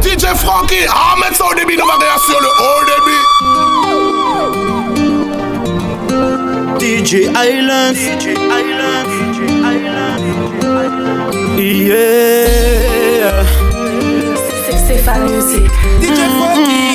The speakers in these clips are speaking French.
DJ Frankie, Ahmed son débit, nous va sur le haut débit. DJ Island, DJ Island, DJ Island, yeah. C'est fan music. DJ Frankie,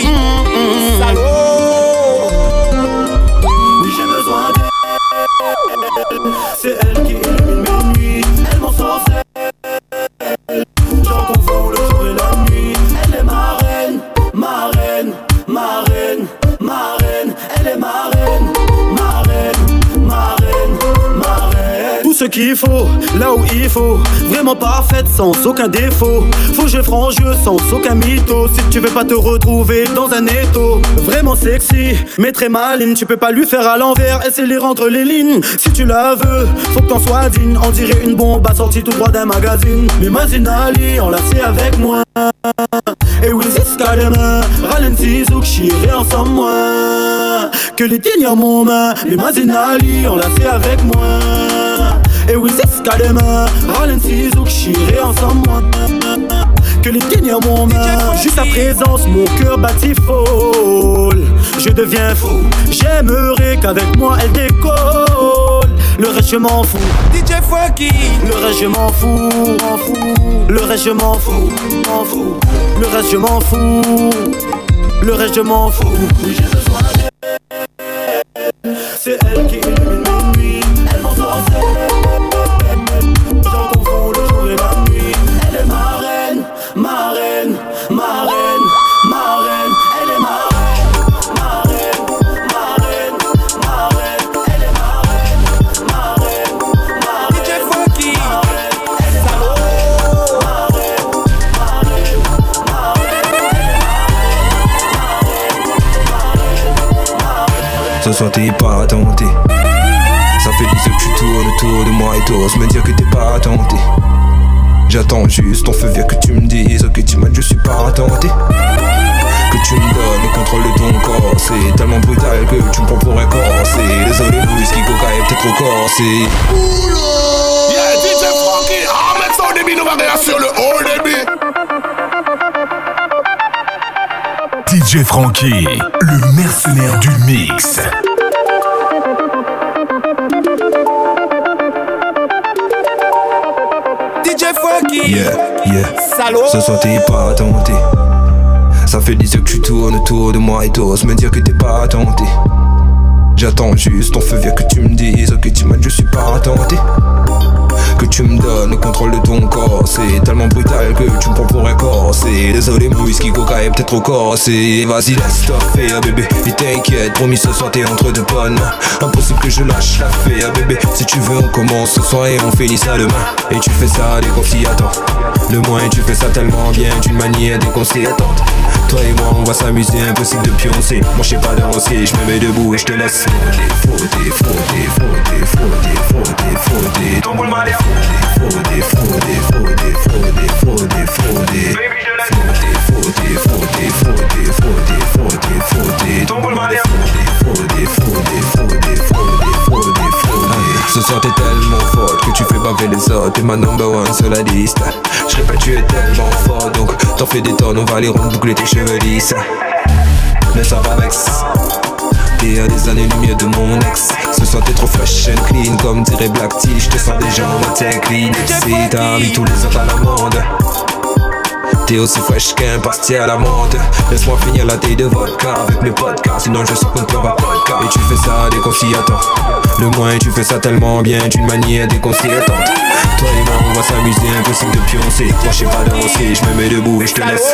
qu'il faut, là où il faut. Vraiment parfaite, sans aucun défaut. Faut je jeu sans aucun mytho. Si tu veux pas te retrouver dans un étau. Vraiment sexy, mais très maline. Tu peux pas lui faire à l'envers, essayer rendre les lignes. Si tu la veux, faut que t'en sois digne. On dirait une bombe assortie tout droit d'un magazine. Mais Mazinali, enlacée avec moi. Et oui, c'est ce demain. Ralenti, zouk, ensemble, moi. Que les dignes en mon main. Les Mazinali, enlacée avec moi. Et oui, c'est ce demain. Ralenti, zouk, chiré ensemble, moi. Que les dignes en mon main. Juste sa présence, mon cœur battit folle. Je deviens fou, j'aimerais qu'avec moi elle décolle. Le reste je m'en fous. DJ Funky. Le reste je m'en fous, m'en fous. Le reste je m'en fous, m'en fous. Le reste je m'en fous. Le reste je m'en fous. C'est elle qui illumine mes nuits t'es pas tenté. Ça fait 10 que tu tournes autour de moi et t'oses me dire que t'es pas tenté. J'attends juste ton feu vert que tu me dises Ok tu m'as je suis pas tenté. Que tu me donnes le contrôle de ton corps C'est tellement brutal que tu me prends pour un corsé. Désolé whisky coca est peut-être trop corsé. Yeah DJ Frankie son débit nous va sur le haut débit. DJ Frankie Le mercenaire du mix Yeah, yeah. Salaud. Ce soir t'es pas tenté. Ça fait 10 que tu tournes autour de moi et t'oses me dire que t'es pas tenté. J'attends juste ton feu vert que tu me dises Ok tu m'as je suis pas tenté Que tu me donnes. Le contrôle de ton corps C'est tellement brutal que tu me prends pour un corsé Désolé mon whisky coca est peut-être trop corsé Vas-y laisse-toi faire bébé. Et t'inquiète promis ce soir t'es entre deux bonnes. Impossible que je lâche l'affaire bébé. Si tu veux on commence ce soir et on finit ça demain. Et tu fais ça dès Le moins tu fais ça tellement bien d'une manière déconcertante Toi et moi on va s'amuser impossible de pioncer Moi je sais pas danser je me mets debout et je te laisse frotter, frotter, frotter, frotter, frotter, frotter Ton boule m'a l'air frotter, frotter, frotter, frotter, frotter Frotter, Ce soir t'es tellement forte que tu fais baver les autres. T'es ma number one sur la liste. Je répète tu es tellement fort donc t'en fais des tonnes. On va aller rendre boucler tes cheveux lisses. Mais ça va vex et à des années-lumière de mon ex. Ce soir t'es trop fresh and clean Comme dirait Black Tea Je te sens déjà en t'incline C'est t'as mis tous les autres à l'amende T'es aussi fresh qu'un pastier à la menthe Laisse-moi finir la taille de vodka avec mes podcasts Sinon je sors contre va podcast Et tu fais ça attend Le moins tu fais ça tellement bien d'une manière déconcertante Toi et moi on va s'amuser impossible de pioncer. Moi je sais pas danser, je me mets debout et je te laisse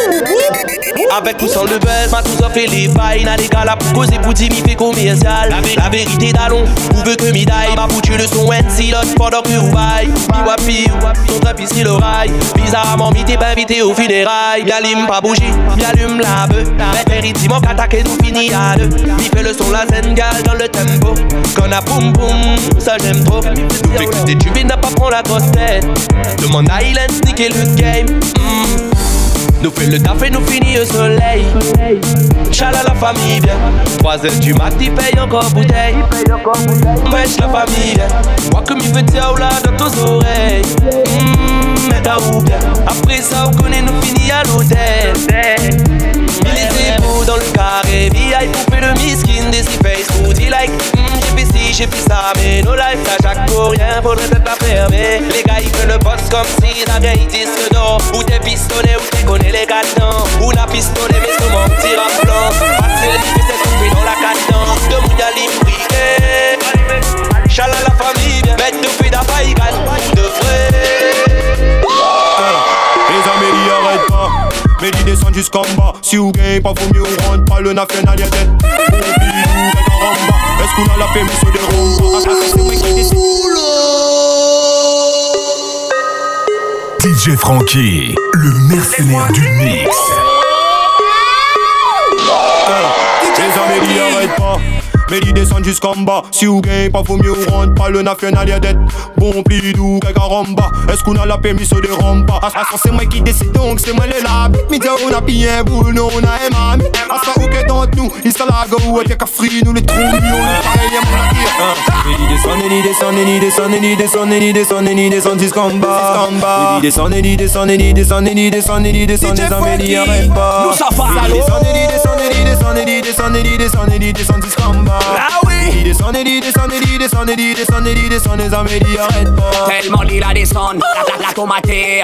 Avec ou sans le buzz, m'a tout fait les failles N'a des gars là pour causer pour dire fait commercial. La, la vérité d'allons, vous veut que m'y daille? M'a foutu le son when silence pendant que vous baille. Mi wapi, ton trap ici le rail Bizarrement, mi t'es pas invité au funérailles M'allume pas bougie, m'allume la bœuf. Vérité, mon attaqué nous finit à deux. Mi fait le son la zen gal dans le tempo. Qu'on a boum boum, ça j'aime trop. Nous fait que tu viens pas prendre la grosse tête. Demande à Island, niquer le game. Mm. Nous fait le taf et nous finit au soleil. Chala la famille bien. 3 heures du mat, il paye encore bouteille. Wesh la famille bien. Moi comme il veut dire là dans tes oreilles. Mmh, mais t'as où bien. Après ça, on connaît, nous finit à l'hôtel. Il était beau dans le carré. VI pour faire le miskin des face food. Il like, mm, j'ai fait ci, j'ai fait ça. Mais nos life, ça chaque pour rien, faudrait peut-être la fermer. Les gars, ils font le boss comme si la gagné disque d'or. Ou t'es pistonné, ou t'es connais les gâteaux. Ou n'a pistonné, mais souvent tire à blanc. Facile, il fait coupé dans la cadence. De mon yalim brigué. Chala la famille, mettre de fille d'affaires, de vrai. Les amis, arrête pas. Mais ils descendent jusqu'en bas. Si vous gagnez pas, faut mieux on rentre pas le national y'a tête. Est-ce qu'on a la paix, mais se déroule C'est moi qui décide. DJ Frankie, le mercenaire du mix. Les amis, arrête pas. Mais l'idée jusqu'en bas. Si vous gagnez pas, faut mieux rendre pas le national, y'a d'être bon plidou, kakaramba. Est-ce qu'on a la permis, se dérampe pas. C'est moi qui décide donc, c'est moi les labs. Mais on a pillé un boule, non, on a un. À ça, ok, dans nous, il ou free, nous les trous, on est pareil, à mon avis. Mais l'idée sonne, l'idée sonne, l'idée sonne, l'idée sonne, l'idée sonne, l'idée sonne jusqu'en bas. Là Il descend et dit descend et dit descend et dit descend et dit descend les hommes arrête pas Tellement l'île la descendre, la la la tomatée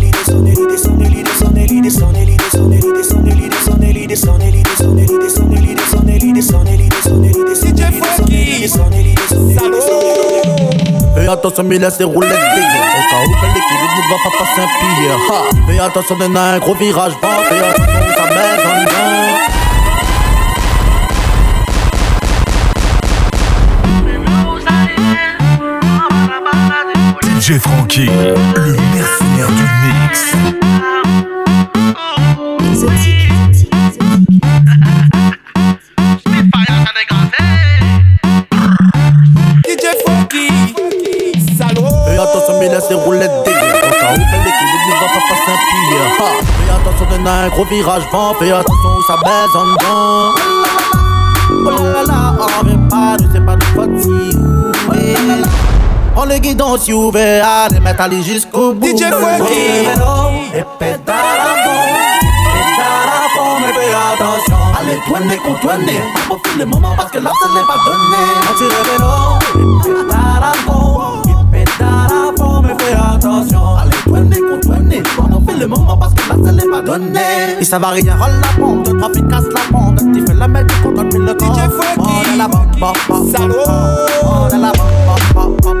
attention, mais laisse les roulettes dégueu. Au cas où l'équilibre ne va pas passer un pire. Fais attention, on a un gros virage. Fais attention, ça DJ Frankie, le mercenaire du mix. DJ Funky, salaud. Fais attention, mais laisse les roulettes dégueu. Cas où que l'équilibre ne va pas passer un pire. Fais attention, on a un gros virage vent. Fais attention, ça baisse en dedans. Oh là là là, on vient pas, ne sais pas de faute On les guidons si ouvert, allez mettre aller jusqu'au bout. DJ Funky. Et fond, mais fais attention. Allez, tourner, contourner. Pas profiter le moment parce que là, ce n'est pas donné. Le et et mais fais attention. Allez, tourner, contourner. Le moment parce que là, ce n'est pas donné. Et ça va rien, roll la cassent la. Tu fais la mettre, tu contrôles, puis le corps. DJ Funky. Oh, de la bombe, bombe, bombe, Salaud. Oh, de la bombe, bombe, bombe,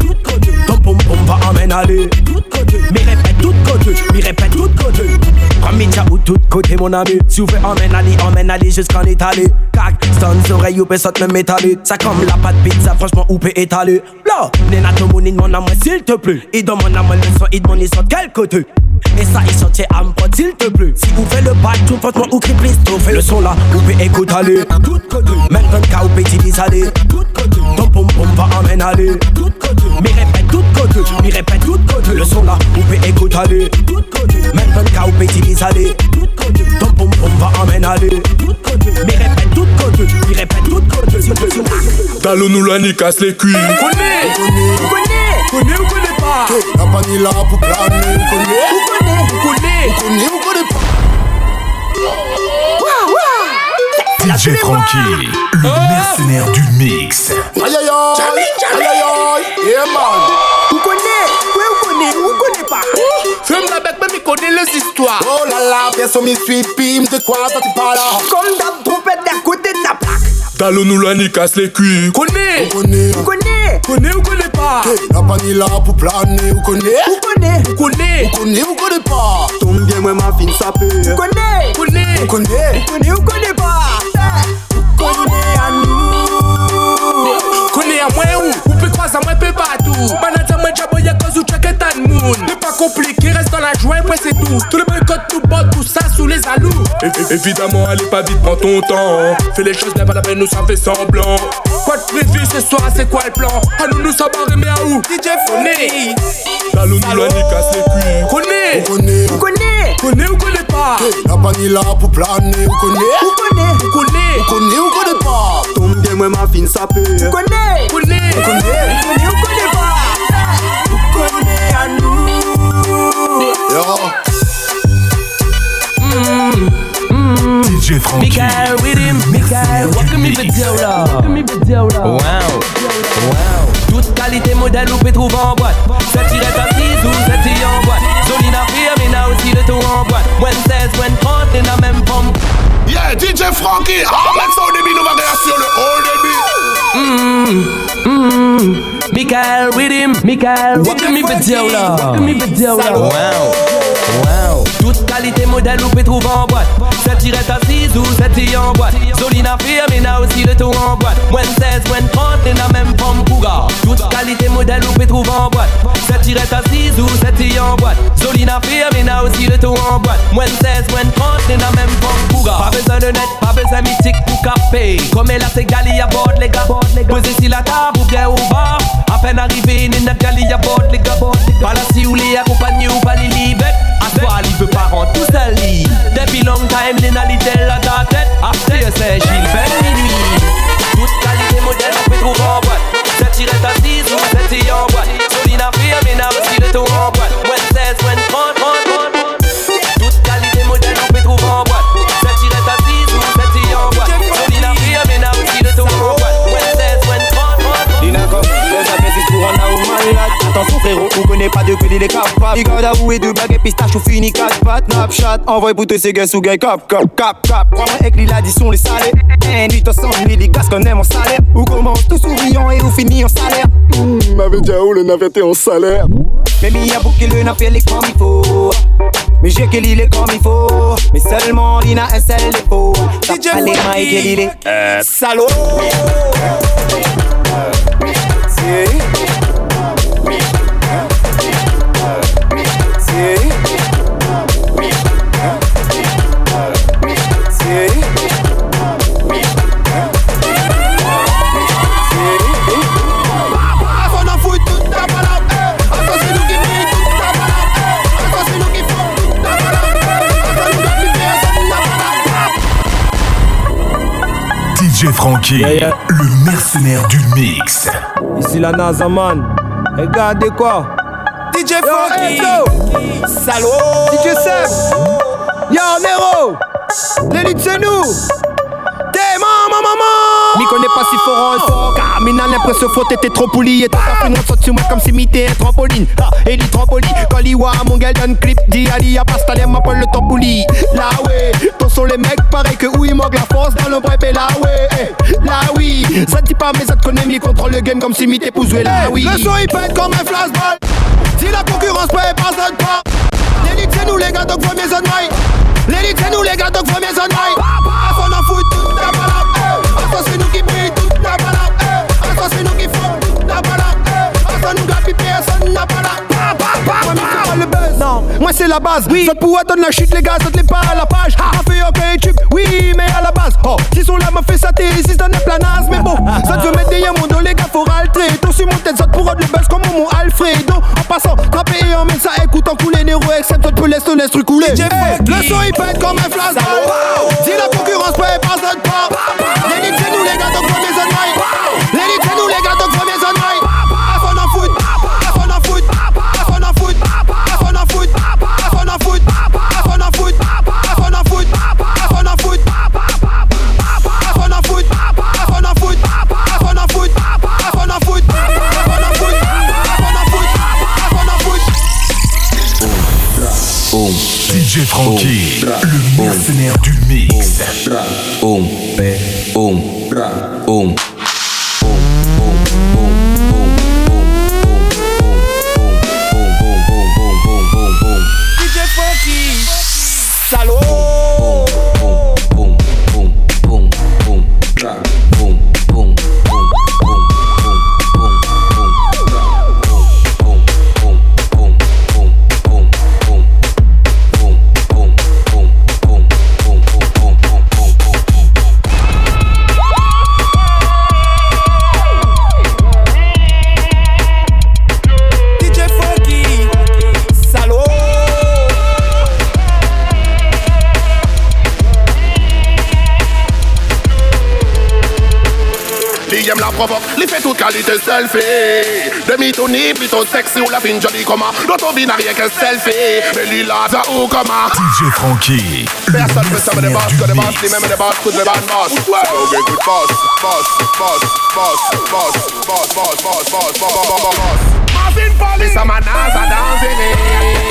Pom pom va emmène aller Mais répète tout côté, mais répète tout côté. Comme média ou tout côté mon ami. Si vous aller, emmène aller jusqu'en Italie. Cac, stand oreilles ou peut sortir me métallique Ça comme la pâte pizza, franchement ou peut étaler. Là, Nena to money mon amour s'il te plaît. Il demande à moi le son, il demande il sort quel côté Et ça, il sortait à me s'il te plaît. Si vous faites le bac, tout moi ou crip fait le son là. Vous pouvez écouter aller. Tout côté. Maintenant, qu'à vous pétiner aller. Tout côté. Ton pom pom va emmène aller. Tout côté. Mais répète tout côté. Mais répète tout côté. Le son là. Vous pouvez écouter aller. Tout côté. Maintenant, qu'à vous pétiner aller. Tout côté. Ton pom pom va emmène aller. Tout côté. Mais répète tout côté. Mais répète tout côté. Talon nous la casse les cuits. Connais. Connais. Connais ou connais pas? La panille là pour planer. Connais. Connais. Connais ou connais pas. DJ Frankie, le mercenaire du mix. Aïe aïe aïe, aïe aïe aïe, yeah man. Vous connaissez, ouais, vous connaissez, vous connaissez pas? Fume la bête, mais connais les histoires. Oh là là, personne m'y suit, pim, de quoi ça tu parles? Comme d'hab, trompette d'à côté de ta plaque. Talon nous la casse les cuits. Connais, on connaît, vous connaissez, connais ou connais pas. La panille là pour planer, vous connaissez, vous connaissez, vous connaissez, vous connaissez ou connaissez pas. Tombe bien, moi ma fine. Vous connaissez, vous connaissez, vous connaissez, vous connaissez ou connaissez pas. Connais à nous. Connais à moi où, ou peut croiser à moi peu partout. Moon. N'est pas compliqué, reste dans la joie et c'est tout. Tout le boycott, tout bot, tout ça sous les alous. évidemment, allez pas vite, prends ton temps. Fais les choses, n'est pas la peine, nous ça fait semblant. Quoi de prévu ce soir, c'est quoi le plan? À nous, nous sommes mais à où? DJ Foné. Talon nous la casse les cuits. Connais, vous connaissez, vous connaissez, connais ou connais pas? La panille là pour planer, vous connaissez, vous connaissez, vous connaissez, vous connaissez ou connais pas? Tombe bien, moi ma fine sapeur. Vous connaissez, vous connaissez, vous connaissez, vous connaissez ou connais Wow, wow. Toute qualité modèle ou peut trouver en boîte. Cette tirette à 6 ou cette tire en boîte. Zolina firme, mais n'a aussi le tour en boîte. When 16, when 30, et n'a même pompe. Yeah, DJ Frankie, Ahmed ça au début, nous va sur le haut début. Mmm, mmm. Michael with him, Michael, welcome me Bediola. Welcome me Bediola. Wow, wow. Toute qualité modèle ou peut trouver en boîte. Cette tirette 6 ou cette en boîte. Zolina firme, mais n'a aussi le tour en boîte. When 16, when 30, et n'a même pompe Cougar. Toute qualité modèle ou peut trouver en boîte. Cette tirette à 6 ou cette en boîte. Zolina firme, mais n'a aussi le tour en boîte. When 16, when 30, et n'a même pompe Cougar. Pas besoin de net, pas besoin mythique pour caper. Comme elle a ses gali à bord, les gars. Posez sur la table ou bien au bar. À peine arrivé, une notre gali à bord, les gars. Pas là si ou les accompagnés ou pas les libres. À toi, il peut pas rentrer tout seul. Depuis long time, les nalités la ta tête. Après, c'est Gilles, fait minuit. Toute qualité modèle, on peut trouver en boîte. Cette tirette à 6 ou cette tire en boîte. Solina firme, mais n'a en boîte. Attention frérot, on connaît pas de les capables Il garde à vous et de bagues et pistache ou fini 4 pattes. Snapchat, envoie pour tous ces gars sous gars cap cap cap cap. Crois-moi avec l'addition les salaires Un 8 à 100 000 les gars qu'on aime en salaire. Ou commence tout souriant et ou finit en salaire. Mmh, m'avait déjà où le navette en salaire. Mais mi a bouqué le n'a fait les comme il faut. Mais j'ai que l'île comme il faut. Mais seulement Lina un seul défaut DJ Allez Mike et l'île Salaud DJ Frankie, le mercenaire du mix. Ici la NASA man. Regardez quoi? DJ Frankie. Salaud. DJ Seb. Yo Nero. L'élite c'est nous. Maman maman. M'y connais pas si fort en fort. Car mina l'impression faut t'étais trop poli. Et t'as pas fait une saute sur moi comme si m'était un trampoline. Ah, et dit trampoline. Quand l'iwa mon gars donne clip. Dit Ali a pas stallé m'appelle le tampouli. Là ouais. Ton sont les mecs pareil que où il manque la force dans le bref et là ouais. Eh, Là oui. Ça dit pas mais ça te connaît m'y contrôle le game comme si m'était poussé là oui. Le son il pète comme un flashball. Si la concurrence peut pas ça pas. L'élite c'est nous les gars donc faut mes on mic. L'élite c'est nous les gars donc faut mes on mic. À fond en fout toute la balade. Ça c'est nous qui brille toute la balade. Ça c'est nous qui font toute la balade. Ça nous gars personne n'a pas la. Le buzz. Non, moi c'est la base. Oui, ça pouvoir donner la chute, les gars, ça te pas à la page. A fait aucun tube, oui, mais à la base. Oh, si son là m'a fait ça, t'es ici, dans les planasse. Mais bon, ça te veut mettre des mon les autres pour les belles comme Momo Alfredo. En passant, trappé et emmène ça, écoute en couler, Nero, excepte, tu laisse, laisse truc couler. le son il pète comme un flash. Mix. Um, pra, um, pé, um, um. Du mix. Boom, boom, boom. qualité selfie Demi-tourni, plutôt sexy ou la fin jolie comme L'auto n'a rien que selfie Mais lui là, ça ou comment DJ Frankie Personne peut savoir des boss que des boss, ni même des boss, tous des bad boss Ok, good boss, boss, boss, boss, boss, boss, boss, boss, boss, boss, boss, boss Marvin Polly Lisa Manaza dancing DJ,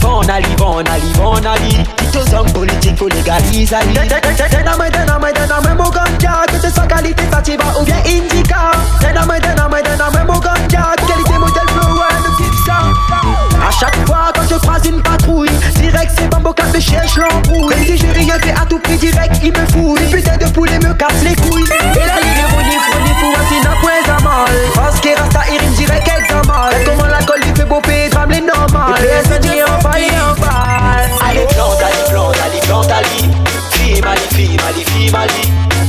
Finally, finally, finally Ito zang politiko legaliza li Tena mou ganja sa kalite sativa ou bien indika mou ganja Qualité modèle flow, ouais, nous chaque fois quand je croise une patrouille Direct c'est Bambo Cap me cherche l'embrouille. Même si je rien à tout prix direct il me fouille Les putains de poulet me cassent les couilles. La Parce que rasta direct la Fille Mali, fille Mali,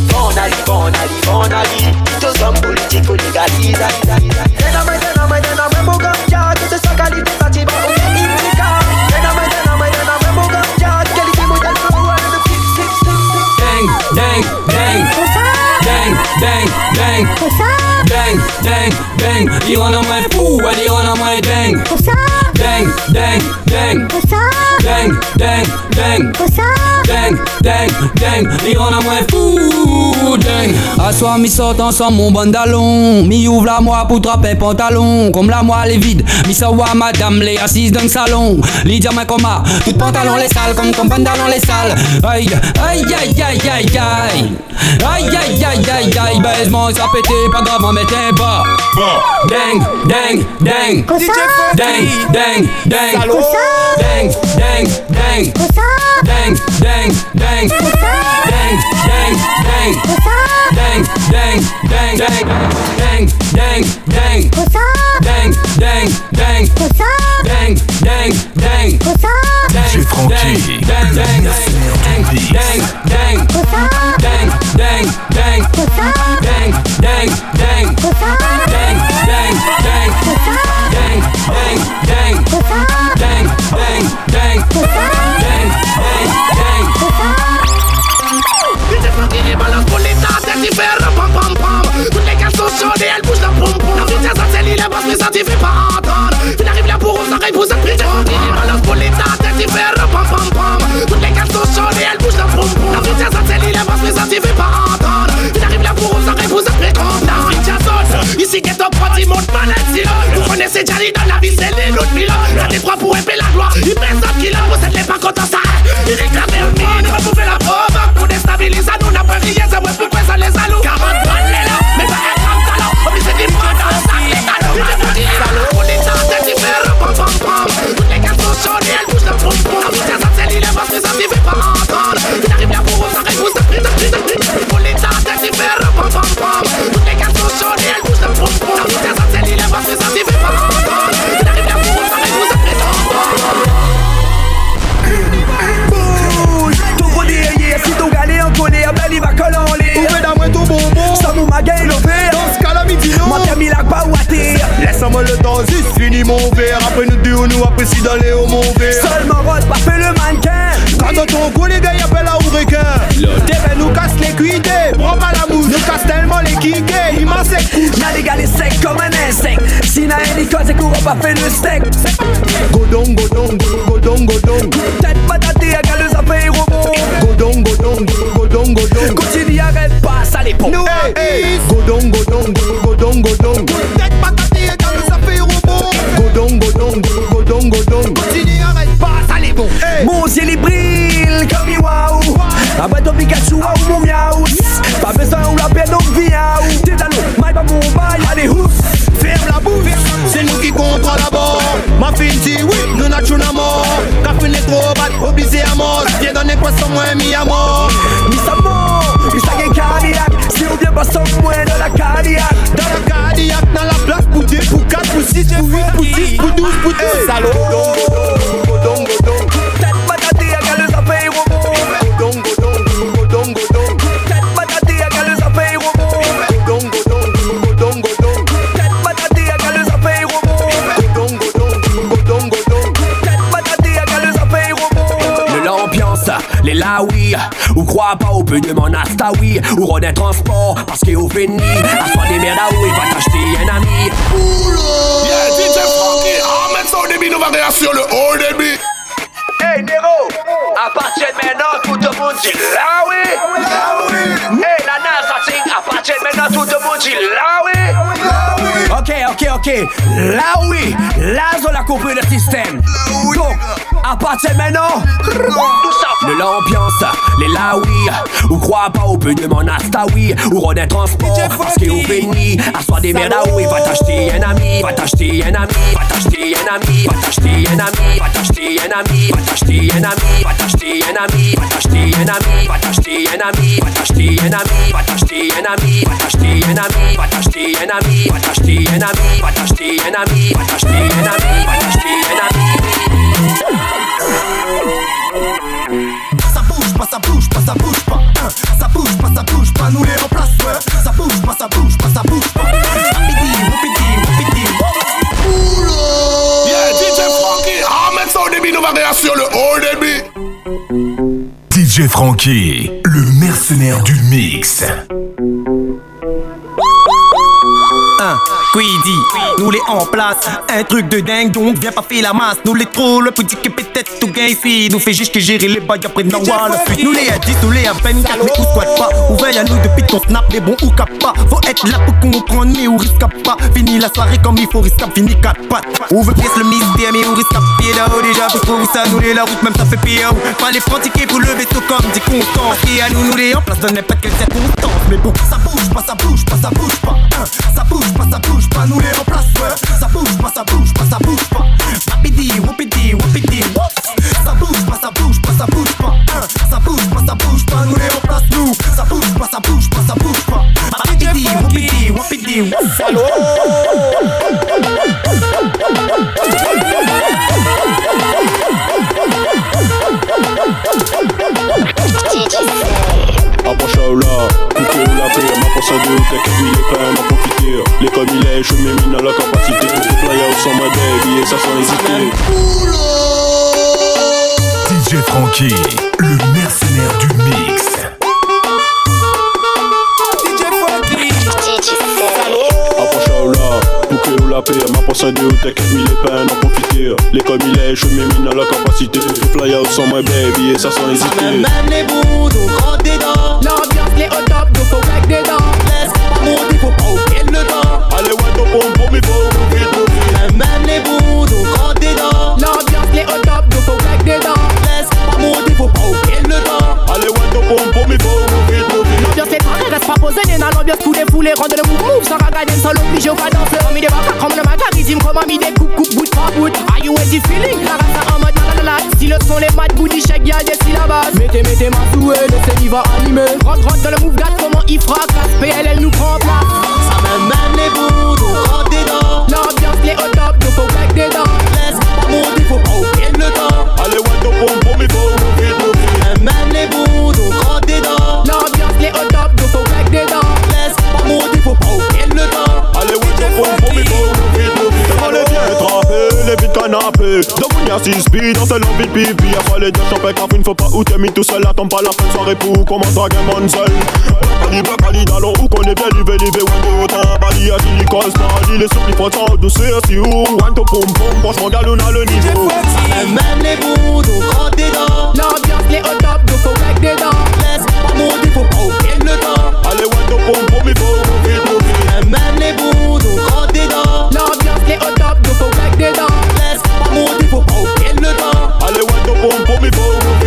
Bon Ali, bon Ali, bon Ali Tous hommes politiques légaliser Tename, tename, tename, mon ganja Que ce soit qualité sativa ou indica tename, tename, mon ganja Qualité modèle pour moi, le flip, flip, flip Dang, dang, dang Dang, dang, dang Dang, dang, dang Il en moins fou, elle en moins dang Dang, dang, dang Dang, dang, dang Dang, dang, dang Il rend en moins fou, dang À soir, mi sort ensemble mon bandalon Mi ouvre la moi pour trapper pantalon Comme la moi elle est vide Mi savoir madame les assise dans le salon Li dire mais comment Tout pantalon les sales comme ton pantalon les sales Aïe, aïe, aïe, aïe, aïe, aïe Aïe, aïe, aïe, aïe, aïe Baisement ça pété, pas grave, on mettait pas Dang, dang, dang Dang, dang, dang Dang, dang, dang Dang, dang, dang Dang, dang, dang Dang, dang, dang Dang, dang, dang Dang, dang, dang Dang, dang, dang DJ Frankie, Dang, dang, mercenaire du mix. dang, dang Dang, dang, dang Dang, dang, dang Dang, dang, dang Dang, dang, dang Dang, dang, dang Dang, dang, dang les balances pour les tas, elle dit pam pam pam. Toutes les cannes sont chaudes et elles bougent la pom pom. La frontière s'accélère, la basse, mais ça t'y fait pas entendre. Il arrive là pour aux oreilles, vous êtes pris de Les balances pour les tas, elle dit pam pam pam. Toutes les cannes sont chaudes et elles bougent la pom pom. La frontière s'accélère, la basse, mais ça t'y fait pas entendre. Il arrive là pour aux oreilles, vous êtes pris de La frontière Ici ghetto prodi monte Valencia Vous connaissez Jali dans la ville c'est les l'autre pilote T'as des droits pour épeler la gloire Il pèse 100 kilos Possède les pas quand ça d'aller au mon verre Seulement rose, pas fait le mannequin. Quand on ton coup, les gars, y'appellent à T'es nous casse les cuités Prends pas la mousse. Nous casse tellement les kikés Il m'a sec Y'a des gars les secs comme un insecte. Si n'a école, c'est qu'on va pas faire le steak. Godong, godong, godong, godong Tête patatée, à galeuse à faire robot. Godong, godong, godong, godong Continue, arrête pas, ça les. Nous, hey, godong, godong, godong, godong Tête patatée, quand nous ça fait robot Godong, godong, godong, godong Continue, arrête pas, ça les bon Mon ciel il brille comme waouh. Après ton Pikachu, waouh mon miaou. Pas besoin ou la peine, donc viens ou. T'es dans l'eau, maille pas mon bail, allez hous. Ferme la bouche, c'est nous qui contrôlons d'abord Ma fille dit oui, nous n'a à mort Quand une est trop bad, obligé à mort Viens donner quoi sans moi, mis à mort crois pas au peu de mon asta oui Ou Rodin Transport parce qu'il au fini À soi des merdes à où il va t'acheter un ami. Yeah, DJ Frankie, Ahmed ça au début, nous va réagir sur le haut débit. Hey Nero, à partir de maintenant tout le monde dit là oui. Là oui Hey la NASA à partir de maintenant tout le monde dit là oui. Ok, ok, ok, là oui, là on a compris le système. Donc, à partir de maintenant, le l'ambiance, les là oui Ou crois pas au peu de mon asta oui Ou Rodin Transport, parce qu'il au béni À soi des merdes à où il va t'acheter un ami Va t'acheter un ami, va t'acheter un ami Va t'acheter un ami, va t'acheter un ami Va t'acheter un ami, va t'acheter un ami Va t'acheter un ami, va t'acheter un ami Va t'acheter un ami, va t'acheter un ami Va t'acheter un ami, va t'acheter un ami Va t'acheter un ami, va t'acheter un ami Va t'acheter un ami, va t'acheter un ami Ça bouge pas, ça bouge pas, ça bouge pas. Hein. Ça bouge pas, ça bouge pas, nous les. Ça bouge pas, ça bouge pas, ça bouge pas. DJ Frankie, ça au début, nous va le haut débit. DJ Frankie, le mercenaire du mix. Queedy, nous les en place, un truc de dingue donc viens pas faire la masse, nous les trop le petit que peut-être tout gain ici, nous fait juste que gérer les bails après dans nous les à 10, nous les à 24, mais où squat pas, ouvert à nous depuis ton snap, les bons ou cap pas, faut être là pour comprendre mais ou risque pas, fini la soirée comme il faut risque fini quatre pattes, ouvre pièce le mystère mais ou risque pied là-haut déjà, pour trouver ça, nous les la route même ça fait pire, fallait pratiquer pour le vaisseau comme dit constant, et à nous nous les en place dans n'importe quelle circonstance, mais bon, Le mercenaire du mix. Approche là, couper ou la paix, ma posse de tech, les pains, ma profiter. Les comme il est, je mets mine à la capacité. Fly out sans ma baby et ça sans hésiter. Même les bouts, donc rentre dedans. L'ambiance les hot top, nous faut dedans Laisse monter, faut pas oublier le temps. Allez, vite. Pas posée, dans l'ambiance tous les foulés, rendre le move move sans regarder le sol obligé au cadence. Comme il débarque comme le magarisme, comme un des coupe coupe bout par bout. Are you the feeling? La race en mode la la la. Si le son les mad booty check, y'a des syllabes. Mettez, mettez ma souhait, laissez il va animer. Rentre, rentre dans le move gars, comment il fracasse. PLL nous prend place. Ça même même les bouts, donc rentre dedans. L'ambiance les au top, donc faut claque des dents. Laisse pas monter, faut pas oublier le temps. seul en VIP, puis y'a pas les deux champions car pas où t'es mis tout seul, attends pas la fin de soirée pour commencer à game on seul. Bali, Bali, où qu'on est bien, livé, livé. Bali, à Lily, les douce, si ou, to, pom, pom, franchement, le niveau. Même les dedans. L'ambiance, les hot top, nous faut rec dedans. Laisse, pas maudit, faut pas oublier le temps. Allez, one, to, pom, pom, il faut. Même les dedans. L'ambiance, les hot top, nous faut dedans. pum, pum e bom.